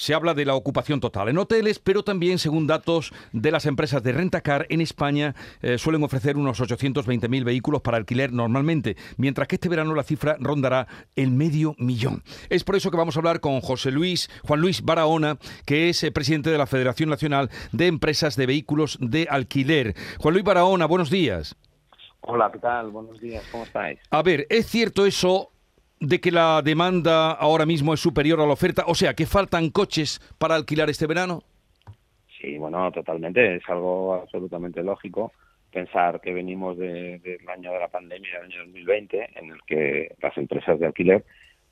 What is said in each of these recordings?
se habla de la ocupación total en hoteles, pero también, según datos de las empresas de rentacar, en España eh, suelen ofrecer unos 820.000 vehículos para alquiler normalmente, mientras que este verano la cifra rondará el medio millón. Es por eso que vamos a hablar con José Luis, Juan Luis Barahona, que es eh, presidente de la Federación Nacional de Empresas de Vehículos de Alquiler. Juan Luis Barahona, buenos días. Hola, ¿qué tal? Buenos días, ¿cómo estáis? A ver, ¿es cierto eso de que la demanda ahora mismo es superior a la oferta? O sea, que faltan coches para alquilar este verano. Sí, bueno, totalmente. Es algo absolutamente lógico pensar que venimos del año de la pandemia, del año 2020, en el que las empresas de alquiler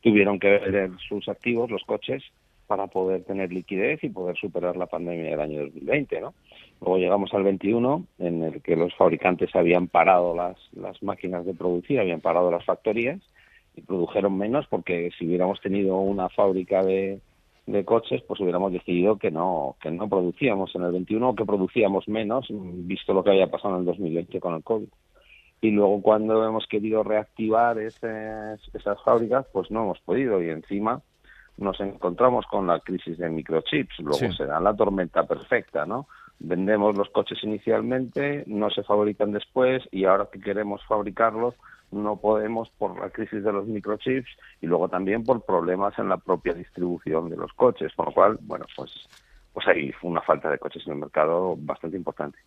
tuvieron que vender sus activos, los coches, para poder tener liquidez y poder superar la pandemia del año 2020, ¿no? Luego llegamos al 21, en el que los fabricantes habían parado las, las máquinas de producir, habían parado las factorías y produjeron menos porque si hubiéramos tenido una fábrica de, de coches, pues hubiéramos decidido que no que no producíamos en el 21 o que producíamos menos, visto lo que había pasado en el 2020 con el COVID. Y luego cuando hemos querido reactivar esas, esas fábricas, pues no hemos podido y encima nos encontramos con la crisis de microchips, luego se da la tormenta perfecta, ¿no? Vendemos los coches inicialmente, no se fabrican después y ahora que queremos fabricarlos no podemos por la crisis de los microchips y luego también por problemas en la propia distribución de los coches, con lo cual, bueno, pues pues ahí fue una falta de coches en el mercado bastante importante.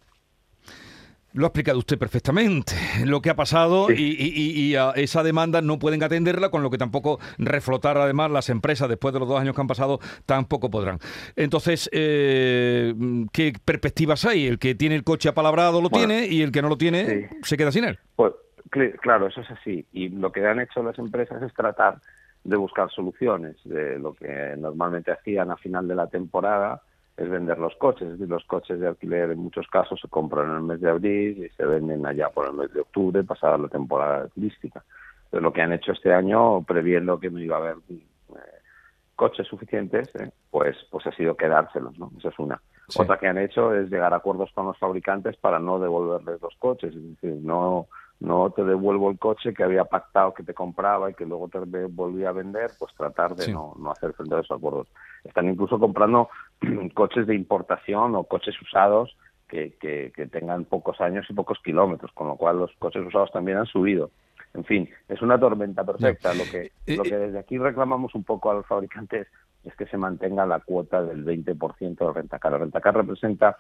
Lo ha explicado usted perfectamente, lo que ha pasado y, a esa demanda no pueden atenderla, con lo que tampoco reflotar además las empresas después de los dos años que han pasado tampoco podrán. Entonces, eh, ¿qué perspectivas hay? El que tiene el coche apalabrado lo tiene y el que no lo tiene se queda sin él. Pues claro, eso es así. Y lo que han hecho las empresas es tratar de buscar soluciones de lo que normalmente hacían a final de la temporada es vender los coches. Es decir, los coches de alquiler en muchos casos se compran en el mes de abril y se venden allá por el mes de octubre, pasada la temporada turística. Pero lo que han hecho este año, previendo que no iba a haber eh, coches suficientes, eh, pues, pues ha sido quedárselos, ¿no? Esa es una. Otra que han hecho es llegar a acuerdos con los fabricantes para no devolverles los coches. Es decir, no no te devuelvo el coche que había pactado que te compraba y que luego te volvía a vender, pues tratar de no, no hacer frente a esos acuerdos. Están incluso comprando coches de importación o coches usados que, que, tengan pocos años y pocos kilómetros, con lo cual los coches usados también han subido. En fin, es una tormenta perfecta. Lo que, eh, lo que eh, desde aquí reclamamos un poco a los fabricantes es que se mantenga la cuota del 20% de rentacar. La rentacar representa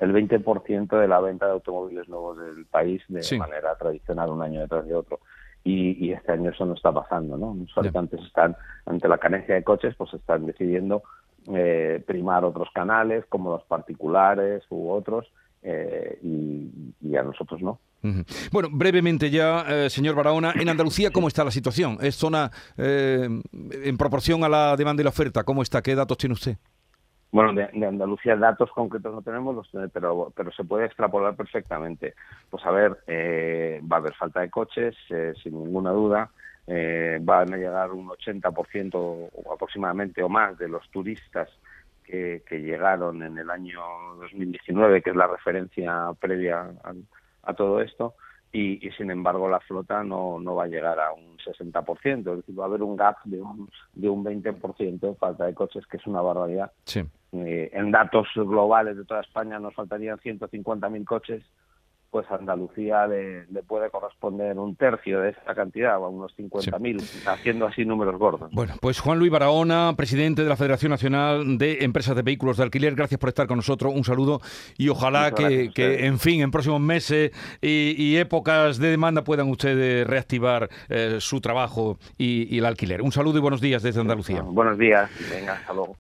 el 20% de la venta de automóviles nuevos del país de manera tradicional, un año detrás de otro. Y, este año eso no está pasando, ¿no? Los fabricantes están, ante la carencia de coches, pues están decidiendo eh, primar otros canales, como los particulares u otros, eh, y, a nosotros no. Bueno, brevemente ya, eh, señor Barahona, en Andalucía, ¿cómo está la situación? ¿Es zona en proporción a la demanda y la oferta? ¿Cómo está? ¿Qué datos tiene usted? Bueno, de, Andalucía datos concretos no tenemos, los, pero, pero se puede extrapolar perfectamente. Pues a ver, eh, va a haber falta de coches, eh, sin ninguna duda. Eh, van a llegar un 80% o aproximadamente o más de los turistas que, llegaron en el año 2019, que es la referencia previa a, todo esto, y, sin embargo la flota no, no va a llegar a un 60%, es decir, va a haber un gap de un, de un 20% de falta de coches, que es una barbaridad. Sí. Eh, en datos globales de toda España nos faltarían 150.000 coches, pues a Andalucía le, puede corresponder un tercio de esa cantidad, o unos 50.000, haciendo así números gordos. Bueno, pues Juan Luis Barahona, presidente de la Federación Nacional de Empresas de Vehículos de Alquiler, gracias por estar con nosotros, un saludo y ojalá que, en fin, en próximos meses y, épocas de demanda puedan ustedes reactivar eh, su trabajo y, y, el alquiler. Un saludo y buenos días desde Andalucía. buenos días, venga, hasta luego.